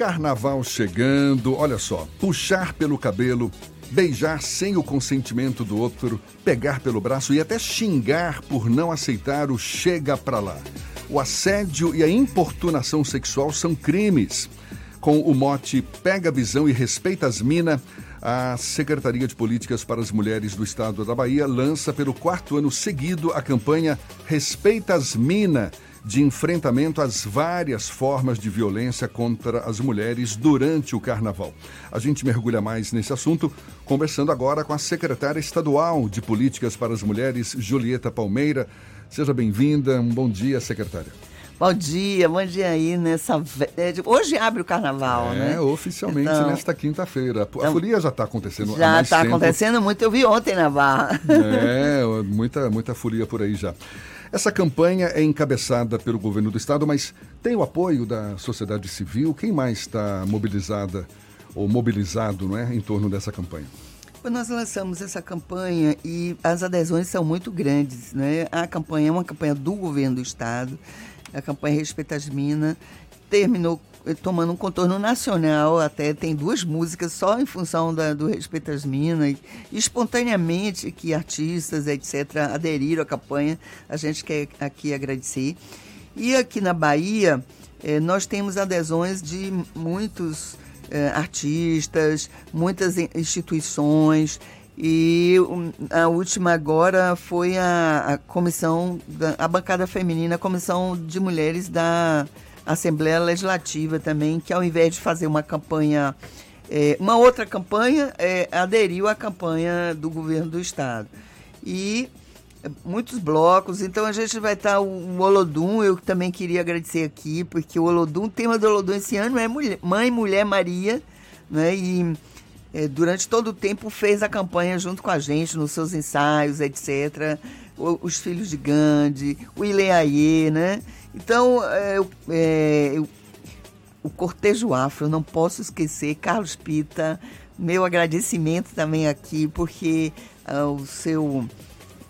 Carnaval chegando, olha só, puxar pelo cabelo, beijar sem o consentimento do outro, pegar pelo braço e até xingar por não aceitar o chega pra lá. O assédio e a importunação sexual são crimes. Com o mote Pega a Visão e Respeita as Mina, a Secretaria de Políticas para as Mulheres do Estado da Bahia lança pelo quarto ano seguido a campanha Respeita as Mina de enfrentamento às várias formas de violência contra as mulheres durante o carnaval. A gente mergulha mais nesse assunto conversando agora com a secretária estadual de Políticas para as Mulheres, Julieta Palmeira. Seja bem-vinda. Um bom dia, secretária. Bom dia, bom dia aí nessa. É, hoje abre o carnaval, é, né? É, oficialmente então, nesta quinta-feira. A então, folia já está acontecendo Já está acontecendo muito, eu vi ontem na Barra. É, muita, muita folia por aí já. Essa campanha é encabeçada pelo governo do estado, mas tem o apoio da sociedade civil. Quem mais está mobilizada ou mobilizado não é, em torno dessa campanha? Nós lançamos essa campanha e as adesões são muito grandes. Né? A campanha é uma campanha do governo do estado, a campanha Respeita as Minas, terminou tomando um contorno nacional, até tem duas músicas só em função da, do Respeito às Minas, e espontaneamente que artistas, etc., aderiram à campanha, a gente quer aqui agradecer. E aqui na Bahia, eh, nós temos adesões de muitos eh, artistas, muitas instituições, e a última agora foi a, a comissão, da, a bancada feminina, a comissão de mulheres da Assembleia Legislativa também, que ao invés de fazer uma campanha, é, uma outra campanha, é, aderiu à campanha do governo do Estado. E muitos blocos, então a gente vai estar o, o Olodum, eu também queria agradecer aqui, porque o Olodum, o tema do Olodum esse ano é mulher, Mãe, Mulher, Maria, né? E é, durante todo o tempo fez a campanha junto com a gente, nos seus ensaios, etc. O, os filhos de Gandhi, o Ileaie, né? Então, é, é, eu, o cortejo afro, não posso esquecer, Carlos Pita, meu agradecimento também aqui, porque uh, o seu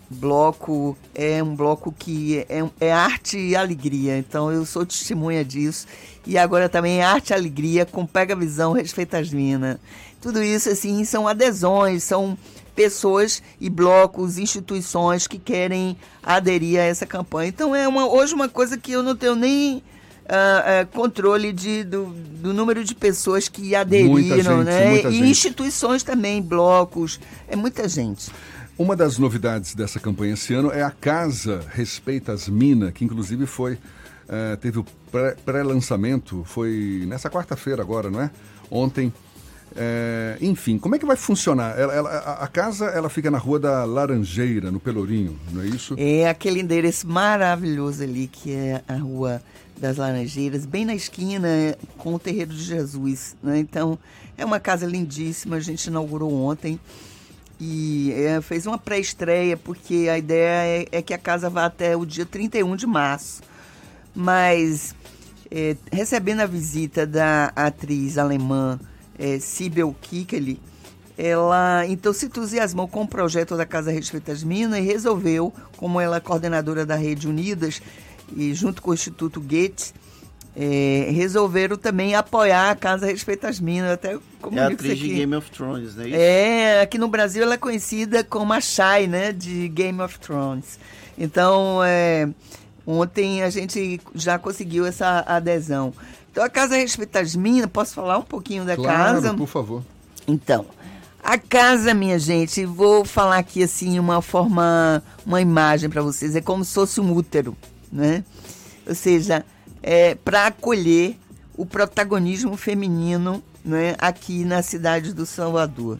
bloco é um bloco que é, é, arte e alegria, então eu sou testemunha disso. E agora também é arte e alegria com Pega Visão, Respeita as Minas. Tudo isso, assim, são adesões, são pessoas e blocos, instituições que querem aderir a essa campanha. Então é uma, hoje uma coisa que eu não tenho nem uh, uh, controle de, do, do, número de pessoas que aderiram, gente, né? E gente. instituições também, blocos, é muita gente. Uma das novidades dessa campanha esse ano é a Casa Respeita as Minas, que inclusive foi uh, teve o pré-lançamento, foi nessa quarta-feira agora, não é? Ontem é, enfim, como é que vai funcionar? Ela, ela, a casa ela fica na Rua da Laranjeira, no Pelourinho, não é isso? É aquele endereço maravilhoso ali, que é a Rua das Laranjeiras, bem na esquina com o Terreiro de Jesus. Né? Então, é uma casa lindíssima, a gente inaugurou ontem e é, fez uma pré-estreia, porque a ideia é, é, que a casa vá até o dia 31 de março. Mas, é, recebendo a visita da atriz alemã é, Sibel Kikeli, ela então se entusiasmou com o projeto da Casa Respeita as Minas e resolveu, como ela é coordenadora da Rede Unidas e junto com o Instituto Goethe, é, resolveram também apoiar a Casa Respeita as Minas. Até como é a atriz de Game of Thrones, né? É, aqui no Brasil ela é conhecida como a Shai, né, de Game of Thrones. Então, é, ontem a gente já conseguiu essa adesão. Então, a Casa Respeita as Minas, posso falar um pouquinho da claro, casa? por favor. Então, a casa, minha gente, vou falar aqui assim, uma forma, uma imagem para vocês, é como se fosse um útero, né? Ou seja, é para acolher o protagonismo feminino né, aqui na cidade do Salvador.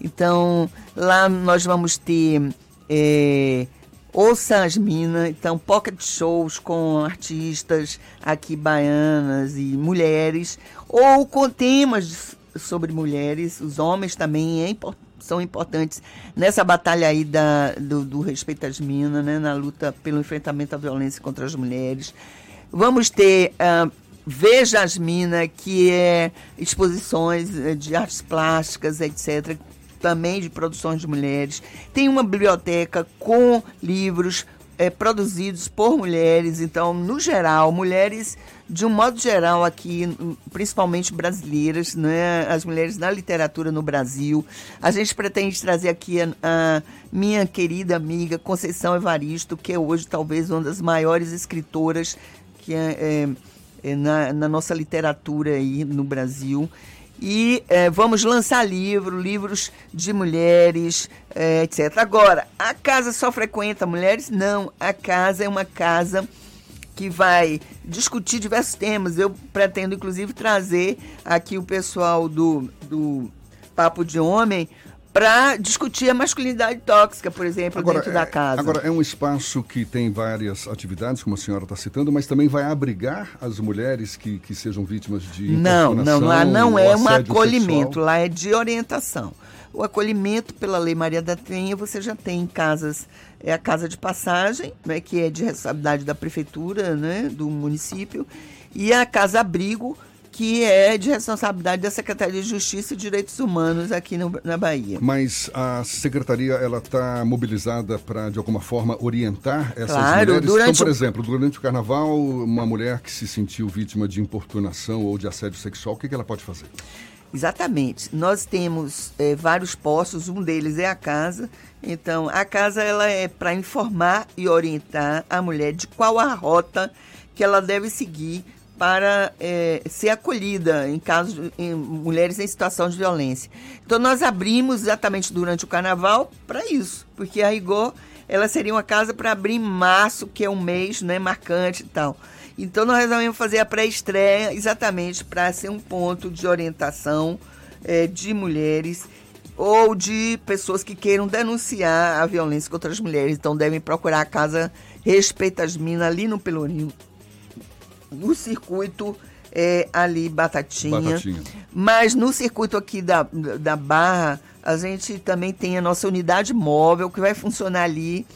Então, lá nós vamos ter é, Ouça as Minas, então, pocket shows com artistas aqui baianas e mulheres, ou com temas sobre mulheres, os homens também é são importantes nessa batalha aí da, do, do respeito às minas, né, na luta pelo enfrentamento à violência contra as mulheres. Vamos ter uh, Veja as Minas, que é exposições eh, de artes plásticas, etc., também de produções de mulheres. Tem uma biblioteca com livros é, produzidos por mulheres. Então, no geral, mulheres de um modo geral aqui, principalmente brasileiras, né, as mulheres na literatura no Brasil. A gente pretende trazer aqui a, a minha querida amiga Conceição Evaristo, que é hoje talvez uma das maiores escritoras que é, é, é na, na, nossa literatura aí no Brasil. E é, vamos lançar livro, livros de mulheres, é, etc. Agora, a casa só frequenta mulheres? Não, a casa é uma casa que vai discutir diversos temas. Eu pretendo, inclusive, trazer aqui o pessoal do, do Papo de Homem para discutir a masculinidade tóxica, por exemplo, agora, dentro da é, casa. Agora, é um espaço que tem várias atividades, como a senhora está citando, mas também vai abrigar as mulheres que, que sejam vítimas de Não, não, lá não é um acolhimento, sexual. lá é de orientação. O acolhimento pela Lei Maria da Penha, você já tem em casas é a casa de passagem, né, que é de responsabilidade da prefeitura, né, do município, e a casa abrigo, que é de responsabilidade da Secretaria de Justiça e Direitos Humanos aqui no, na Bahia. Mas a secretaria ela está mobilizada para de alguma forma orientar essas claro, mulheres. Durante então, por exemplo, durante o Carnaval, uma mulher que se sentiu vítima de importunação ou de assédio sexual, o que, que ela pode fazer? Exatamente. Nós temos é, vários postos, um deles é a casa. Então, a casa ela é para informar e orientar a mulher de qual a rota que ela deve seguir para é, ser acolhida em casos de mulheres em situação de violência. Então, nós abrimos exatamente durante o carnaval para isso, porque a rigor ela seria uma casa para abrir março, que é um mês né, marcante e tal. Então nós resolvemos fazer a pré-estreia exatamente para ser um ponto de orientação é, de mulheres ou de pessoas que queiram denunciar a violência contra as mulheres. Então devem procurar a casa Respeita as Minas ali no Pelourinho, no circuito é, ali Batatinha. Batatinha. Mas no circuito aqui da, da Barra, a gente também tem a nossa unidade móvel que vai funcionar ali,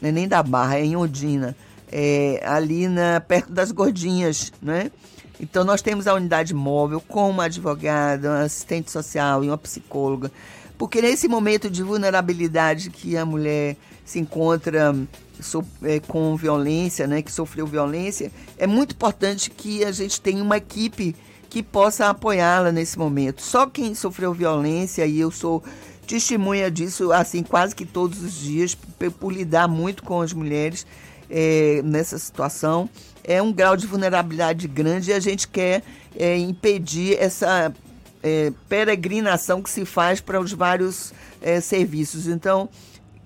né, nem da Barra, é em Odina é, ali na, perto das Gordinhas, né? Então nós temos a unidade móvel com uma advogada, uma assistente social e uma psicóloga, porque nesse momento de vulnerabilidade que a mulher se encontra so, é, com violência, né, que sofreu violência, é muito importante que a gente tenha uma equipe que possa apoiá-la nesse momento. Só quem sofreu violência, e eu sou testemunha disso, assim, quase que todos os dias, por, lidar muito com as mulheres, é, nessa situação. É um grau de vulnerabilidade grande e a gente quer é, impedir essa é, peregrinação que se faz para os vários é, serviços. Então,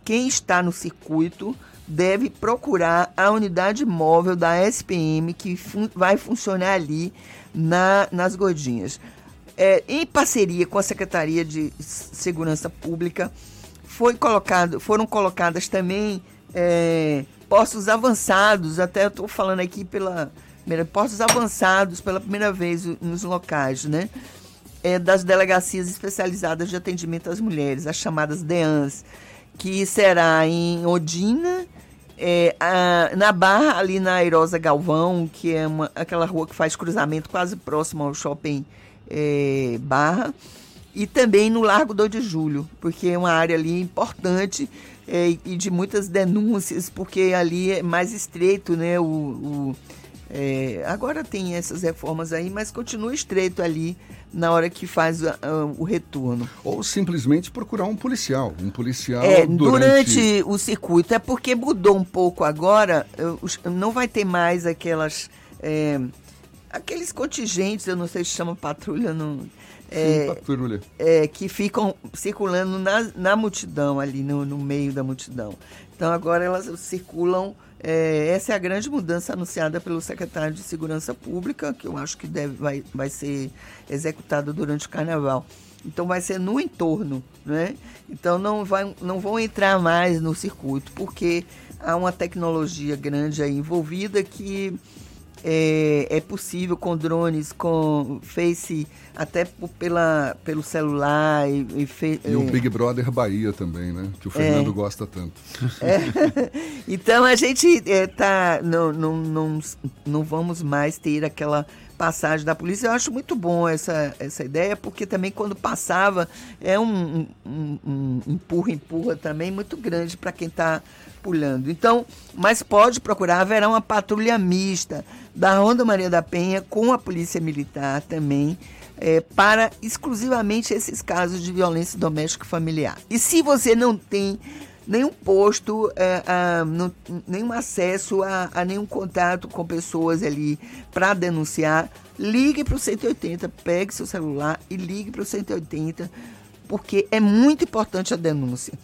quem está no circuito deve procurar a unidade móvel da SPM que fun vai funcionar ali na, nas Godinhas. É, em parceria com a Secretaria de Segurança Pública, foi colocado, foram colocadas também é, postos avançados, até estou falando aqui pela postos avançados pela primeira vez nos locais, né? É, das delegacias especializadas de atendimento às mulheres, as chamadas DEANs, que será em Odina, é, a, na Barra, ali na Airosa Galvão, que é uma, aquela rua que faz cruzamento quase próximo ao shopping é, Barra, e também no Largo do de Julho, porque é uma área ali importante é, e de muitas denúncias, porque ali é mais estreito, né? O, o é, agora tem essas reformas aí, mas continua estreito ali na hora que faz a, a, o retorno. Ou simplesmente procurar um policial, um policial é, durante... durante o circuito. É porque mudou um pouco agora, não vai ter mais aquelas... É, aqueles contingentes, eu não sei se chama patrulha, não é, é, que ficam circulando na, na multidão, ali no, no, meio da multidão. Então agora elas circulam. É, essa é a grande mudança anunciada pelo secretário de Segurança Pública, que eu acho que deve, vai, vai ser executada durante o carnaval. Então vai ser no entorno, né? Então não, vai, não vão entrar mais no circuito, porque há uma tecnologia grande aí envolvida que é, é possível com drones, com Face, até pela, pelo celular. E, e, fe, e é, o Big Brother Bahia também, né? Que o Fernando é, gosta tanto. É. Então a gente é, tá, não, não, não, não vamos mais ter aquela passagem da polícia. Eu acho muito bom essa, essa ideia, porque também quando passava é um, um, um empurra, empurra também muito grande para quem está pulando. Então, mas pode procurar, haverá uma patrulha mista da Ronda Maria da Penha com a Polícia Militar também, é, para exclusivamente esses casos de violência doméstica familiar. E se você não tem nenhum posto, é, a, não, nenhum acesso a, a, nenhum contato com pessoas ali para denunciar, ligue para o 180, pegue seu celular e ligue para o 180, porque é muito importante a denúncia.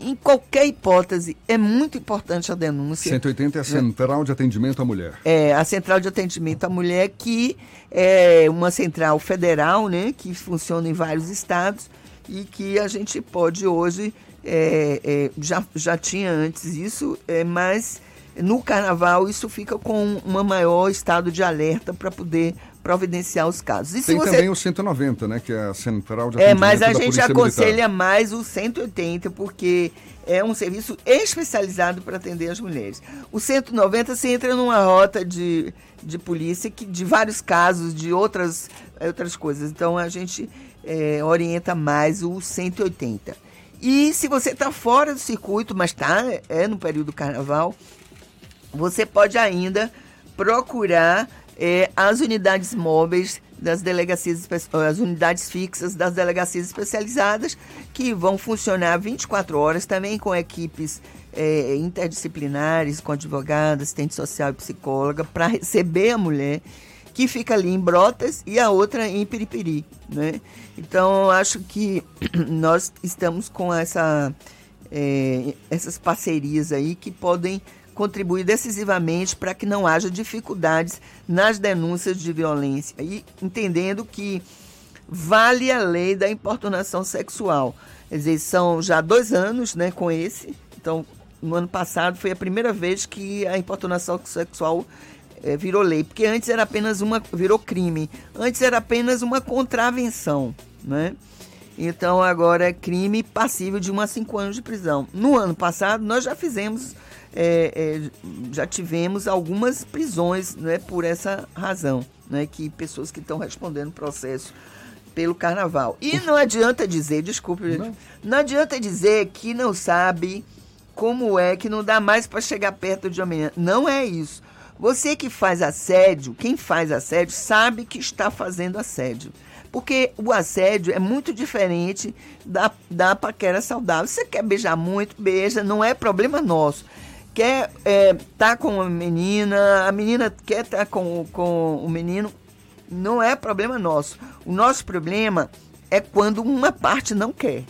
Em qualquer hipótese, é muito importante a denúncia. 180 é a Central de Atendimento à Mulher. É, a Central de Atendimento à Mulher, que é uma central federal, né, que funciona em vários estados e que a gente pode hoje é, é, já, já tinha antes isso, é, mas no carnaval isso fica com um maior estado de alerta para poder providenciar os casos. E Tem você... também o 190, né, que é a central de É, mas a gente aconselha Militar. mais o 180 porque é um serviço especializado para atender as mulheres. O 190 você entra numa rota de, de polícia que de vários casos de outras outras coisas. Então a gente é, orienta mais o 180. E se você está fora do circuito, mas está é no período do carnaval, você pode ainda procurar é, as unidades móveis das delegacias, as unidades fixas das delegacias especializadas, que vão funcionar 24 horas também com equipes é, interdisciplinares, com advogada, assistente social e psicóloga, para receber a mulher que fica ali em Brotas e a outra em Piripiri, né? Então, acho que nós estamos com essa, é, essas parcerias aí que podem contribuir decisivamente para que não haja dificuldades nas denúncias de violência e entendendo que vale a lei da importunação sexual. Quer dizer, são já dois anos né, com esse. Então, no ano passado foi a primeira vez que a importunação sexual é, virou lei, porque antes era apenas uma, virou crime, antes era apenas uma contravenção, né? Então agora é crime passível de 1 a 5 anos de prisão. No ano passado nós já fizemos, é, é, já tivemos algumas prisões né, por essa razão, né, que pessoas que estão respondendo processo pelo carnaval. E não adianta dizer, desculpe, não. não adianta dizer que não sabe como é que não dá mais para chegar perto de amanhã. Não é isso. Você que faz assédio, quem faz assédio, sabe que está fazendo assédio. Porque o assédio é muito diferente da, da paquera saudável. Você quer beijar muito, beija, não é problema nosso. Quer é, tá com a menina, a menina quer estar tá com, com o menino, não é problema nosso. O nosso problema é quando uma parte não quer.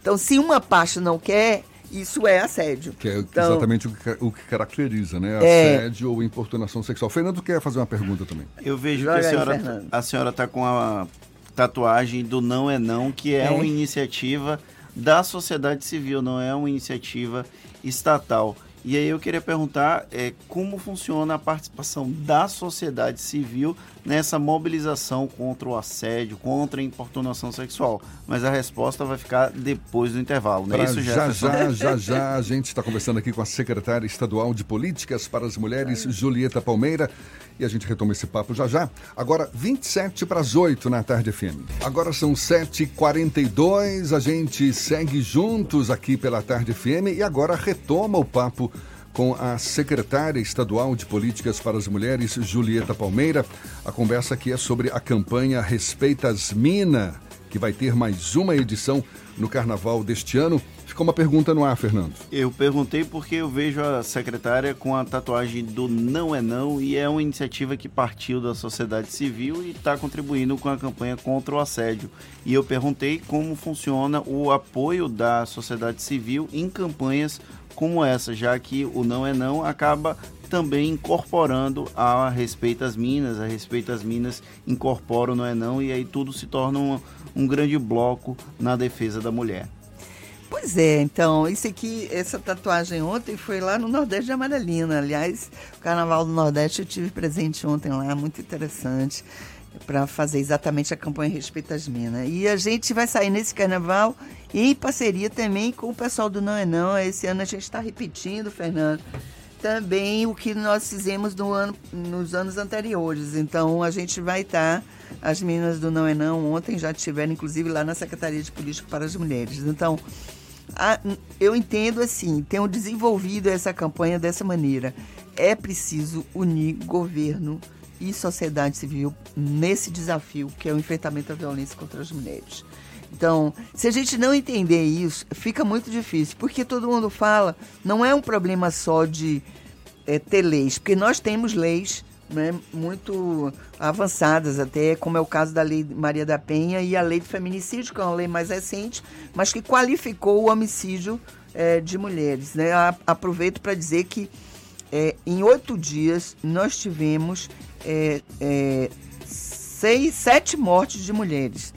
Então, se uma parte não quer, isso é assédio. Que é então, exatamente o que, o que, caracteriza, né? É. Assédio é... ou importunação sexual. Fernando quer fazer uma pergunta também. Eu vejo Joga que a senhora, aí, a senhora está com a tatuagem do Não é Não, que é, é uma iniciativa da sociedade civil, não é uma iniciativa estatal. E aí eu queria perguntar é, como funciona a participação da sociedade civil nessa mobilização contra o assédio, contra a importunação sexual. Mas a resposta vai ficar depois do intervalo, não é isso, Já, já, já, já. A gente está conversando aqui com a secretária estadual de Políticas para as Mulheres, Julieta Palmeira. E a gente retoma esse papo já já. Agora, 27 para as 8 na tarde FM. Agora são 7h42. A gente segue juntos aqui pela tarde FM e agora retoma o papo com a secretária estadual de Políticas para as Mulheres, Julieta Palmeira. A conversa aqui é sobre a campanha Respeita as Minas, que vai ter mais uma edição no carnaval deste ano. Ficou uma pergunta no ar, Fernando. Eu perguntei porque eu vejo a secretária com a tatuagem do Não é Não e é uma iniciativa que partiu da sociedade civil e está contribuindo com a campanha contra o assédio. E eu perguntei como funciona o apoio da sociedade civil em campanhas como essa, já que o não é não acaba também incorporando a respeito às minas, a respeito às minas incorpora o não é não e aí tudo se torna um, um grande bloco na defesa da mulher. Pois é, então, isso aqui, essa tatuagem ontem foi lá no Nordeste de Amaralina. Aliás, o Carnaval do Nordeste eu tive presente ontem lá, muito interessante, para fazer exatamente a campanha Respeito às Minas. E a gente vai sair nesse carnaval em parceria também com o pessoal do Não é Não. Esse ano a gente está repetindo, Fernando. Também o que nós fizemos no ano, nos anos anteriores. Então a gente vai estar, tá, as meninas do Não é Não ontem já estiveram, inclusive, lá na Secretaria de Política para as Mulheres. Então, a, eu entendo assim, tenho desenvolvido essa campanha dessa maneira. É preciso unir governo e sociedade civil nesse desafio que é o enfrentamento à violência contra as mulheres. Então, se a gente não entender isso, fica muito difícil, porque todo mundo fala, não é um problema só de é, ter leis, porque nós temos leis né, muito avançadas até, como é o caso da Lei Maria da Penha e a Lei do Feminicídio, que é uma lei mais recente, mas que qualificou o homicídio é, de mulheres. Né? Aproveito para dizer que é, em oito dias nós tivemos é, é, seis, sete mortes de mulheres.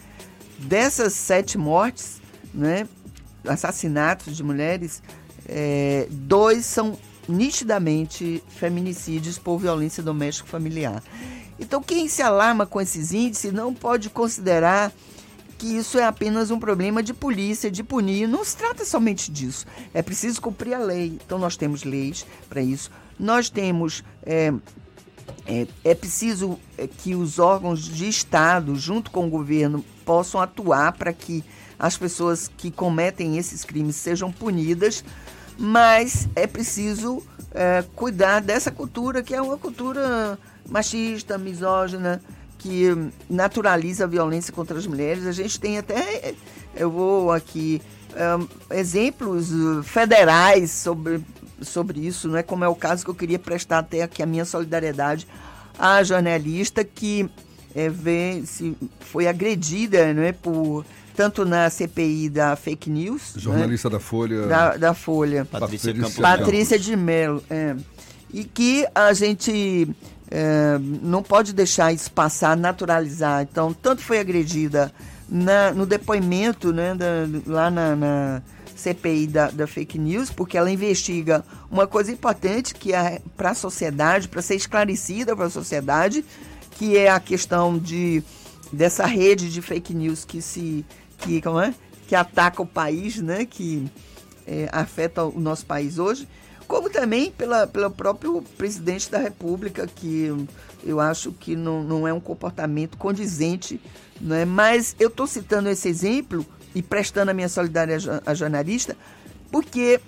Dessas sete mortes, né, assassinatos de mulheres, é, dois são nitidamente feminicídios por violência doméstica familiar. Então, quem se alarma com esses índices não pode considerar que isso é apenas um problema de polícia, de punir. Não se trata somente disso. É preciso cumprir a lei. Então, nós temos leis para isso. Nós temos. É, é, é preciso é, que os órgãos de Estado, junto com o governo, possam atuar para que as pessoas que cometem esses crimes sejam punidas mas é preciso é, cuidar dessa cultura que é uma cultura machista, misógina, que naturaliza a violência contra as mulheres. A gente tem até, eu vou aqui, é, exemplos federais sobre, sobre isso, não é como é o caso que eu queria prestar até aqui a minha solidariedade à jornalista que é, vê, se foi agredida não é, por tanto na CPI da fake news. Né? Jornalista né? da Folha. Da, da Folha. Patrícia, Patrícia, Patrícia de Mello. É. E que a gente é, não pode deixar isso passar, naturalizar. Então, tanto foi agredida na, no depoimento né, da, lá na, na CPI da, da, fake news, porque ela investiga uma coisa importante que é para a sociedade, para ser esclarecida para a sociedade, que é a questão de dessa rede de fake news que se que, como é? que ataca o país, né? que é, afeta o nosso país hoje, como também pela, pelo próprio presidente da República, que eu acho que não, não é um comportamento condizente. Né? Mas eu estou citando esse exemplo e prestando a minha solidariedade à jornalista, porque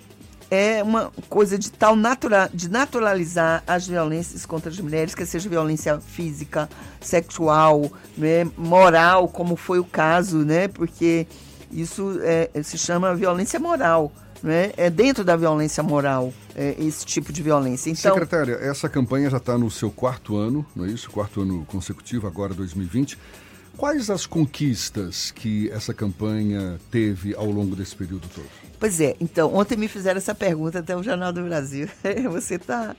é uma coisa de tal natura, de naturalizar as violências contra as mulheres, que seja violência física, sexual, né, moral, como foi o caso, né? Porque isso é, se chama violência moral. Né? É dentro da violência moral é, esse tipo de violência. Então, Secretária, essa campanha já está no seu quarto ano, não é isso? Quarto ano consecutivo, agora 2020. Quais as conquistas que essa campanha teve ao longo desse período todo? Pois é, então, ontem me fizeram essa pergunta até o Jornal do Brasil. Você está.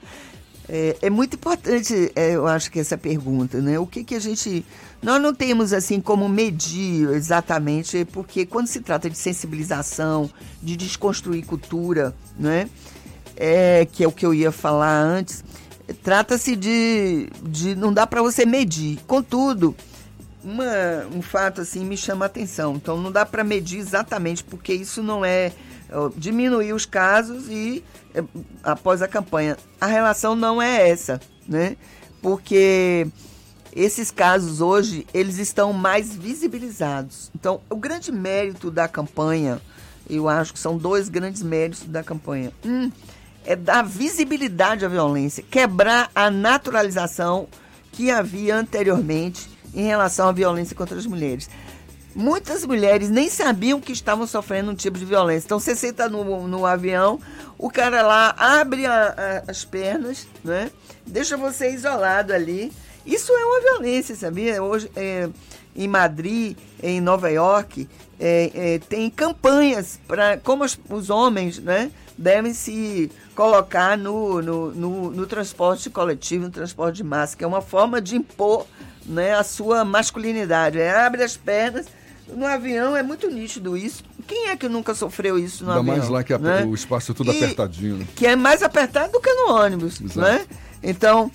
É, é, muito importante, é, eu acho que essa pergunta, né? O que, que a gente. Nós não temos assim como medir exatamente, porque quando se trata de sensibilização, de desconstruir cultura, né? É, que é o que eu ia falar antes, trata-se de, de. Não dá para você medir. Contudo, uma, um fato assim me chama a atenção. Então não dá para medir exatamente, porque isso não é diminuir os casos e é, após a campanha. A relação não é essa, né? Porque esses casos hoje, eles estão mais visibilizados. Então, o grande mérito da campanha, eu acho que são dois grandes méritos da campanha. Um é dar visibilidade à violência, quebrar a naturalização que havia anteriormente em relação à violência contra as mulheres. Muitas mulheres nem sabiam que estavam sofrendo um tipo de violência. Então você senta no, no avião, o cara lá abre a, a, as pernas, né? deixa você isolado ali. Isso é uma violência, sabia? Hoje, é, em Madrid, em Nova York, é, é, tem campanhas para como os, os, homens né, devem se colocar no, no, no, no transporte coletivo, no transporte de massa, que é uma forma de impor né, a sua masculinidade. É, abre as pernas no avião é muito nítido isso. Quem é que nunca sofreu isso no Ainda avião? mais lá que né? o espaço é tudo e, apertadinho. Né? Que é mais apertado do que no ônibus, Exato. né? Então,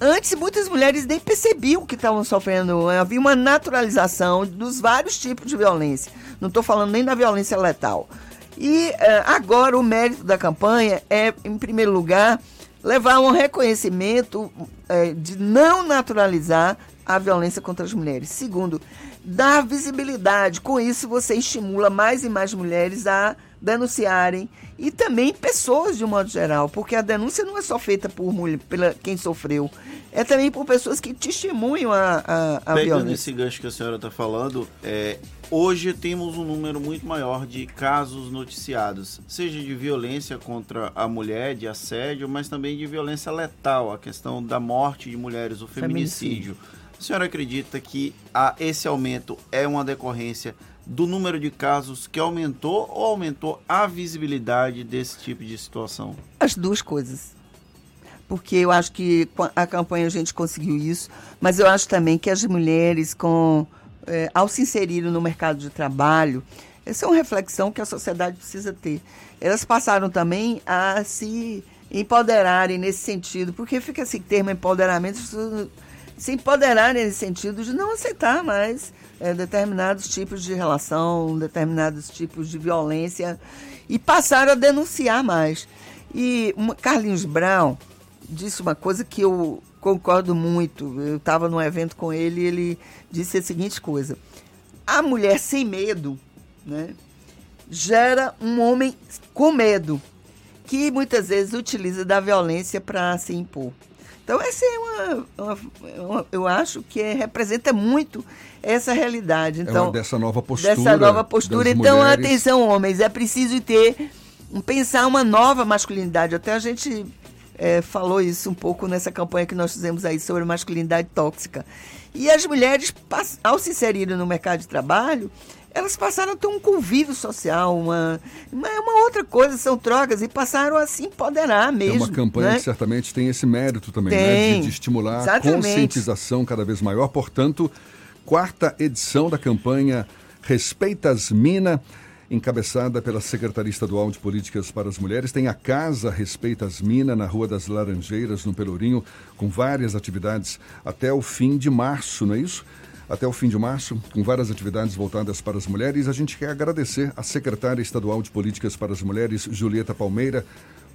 antes muitas mulheres nem percebiam que estavam sofrendo. Havia uma naturalização dos vários tipos de violência. Não estou falando nem da violência letal. E uh, agora o mérito da campanha é, em primeiro lugar, levar um reconhecimento uh, de não naturalizar a violência contra as mulheres. Segundo, dar visibilidade. Com isso, você estimula mais e mais mulheres a denunciarem e também pessoas de um modo geral, porque a denúncia não é só feita por mulher, pela quem sofreu, é também por pessoas que testemunham a, a, a Pegando violência. esse gancho que a senhora está falando, é, hoje temos um número muito maior de casos noticiados, seja de violência contra a mulher, de assédio, mas também de violência letal, a questão da morte de mulheres, o feminicídio. feminicídio. A senhora acredita que a, esse aumento é uma decorrência do número de casos que aumentou ou aumentou a visibilidade desse tipo de situação? As duas coisas. Porque eu acho que a campanha a gente conseguiu isso, mas eu acho também que as mulheres, com, é, ao se inserirem no mercado de trabalho, essa é uma reflexão que a sociedade precisa ter. Elas passaram também a se empoderarem nesse sentido, porque fica esse termo empoderamento, se empoderarem nesse sentido de não aceitar mais é, determinados tipos de relação, determinados tipos de violência e passaram a denunciar mais. E Carlinhos Brown disse uma coisa que eu concordo muito. Eu estava num evento com ele e ele disse a seguinte coisa: a mulher sem medo, né, gera um homem com medo que muitas vezes utiliza da violência para se impor. Então, essa é uma, uma, uma, Eu acho que é, representa muito essa realidade. Então, é dessa nova postura. Dessa nova postura. Então, mulheres. atenção, homens, é preciso ter. pensar uma nova masculinidade. Até a gente é, falou isso um pouco nessa campanha que nós fizemos aí sobre masculinidade tóxica. E as mulheres, ao se inserirem no mercado de trabalho, elas passaram a ter um convívio social, uma, uma, uma, outra coisa, são trocas, e passaram a se empoderar mesmo. É uma campanha né? que certamente tem esse mérito também, né? de, de, estimular Exatamente. a conscientização cada vez maior. Portanto, quarta edição da campanha Respeitas Mina encabeçada pela Secretaria Estadual de Políticas para as Mulheres. Tem a Casa Respeitas Mina, na Rua das Laranjeiras, no Pelourinho, com várias atividades até o fim de março, não é isso? até o fim de março, com várias atividades voltadas para as mulheres. A gente quer agradecer à secretária estadual de Políticas para as Mulheres, Julieta Palmeira,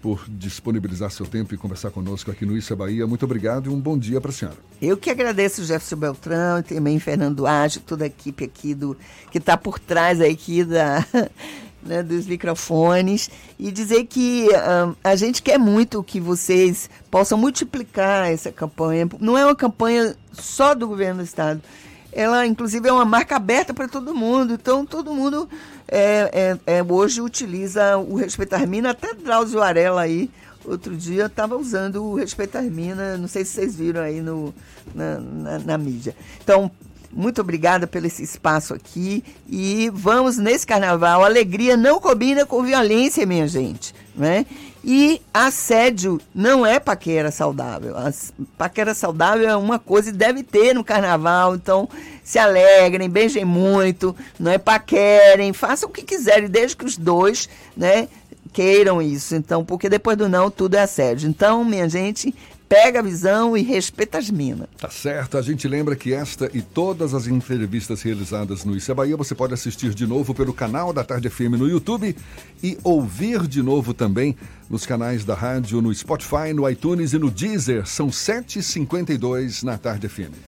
por disponibilizar seu tempo e conversar conosco aqui no Isso é Bahia. Muito obrigado e um bom dia para a senhora. Eu que agradeço Jefferson Beltrão e também Fernando Ágio, toda a equipe aqui do que está por trás aqui da, né, dos microfones e dizer que um, a gente quer muito que vocês possam multiplicar essa campanha. Não é uma campanha só do governo do estado ela inclusive é uma marca aberta para todo mundo. Então todo mundo é, é, é, hoje utiliza o Respeitar Mina, até Drauzio Varela aí, outro dia estava usando o Respeitar Mina, não sei se vocês viram aí no, na, na, na mídia. Então, muito obrigada pelo esse espaço aqui e vamos nesse carnaval. Alegria não combina com violência, minha gente, né? E assédio não é paquera saudável. A paquera saudável é uma coisa e deve ter no carnaval. Então, se alegrem, beijem muito, não é paquerem, façam o que quiserem, desde que os dois, né, queiram isso. Então, porque depois do não, tudo é assédio. Então, minha gente, pega a visão e respeita as minas. Tá certo. A gente lembra que esta e todas as entrevistas realizadas no Isso é Bahia você pode assistir de novo pelo canal da Tarde FM no YouTube e ouvir de novo também nos canais da rádio, no Spotify, no iTunes e no Deezer. São 7h52 na Tarde FM.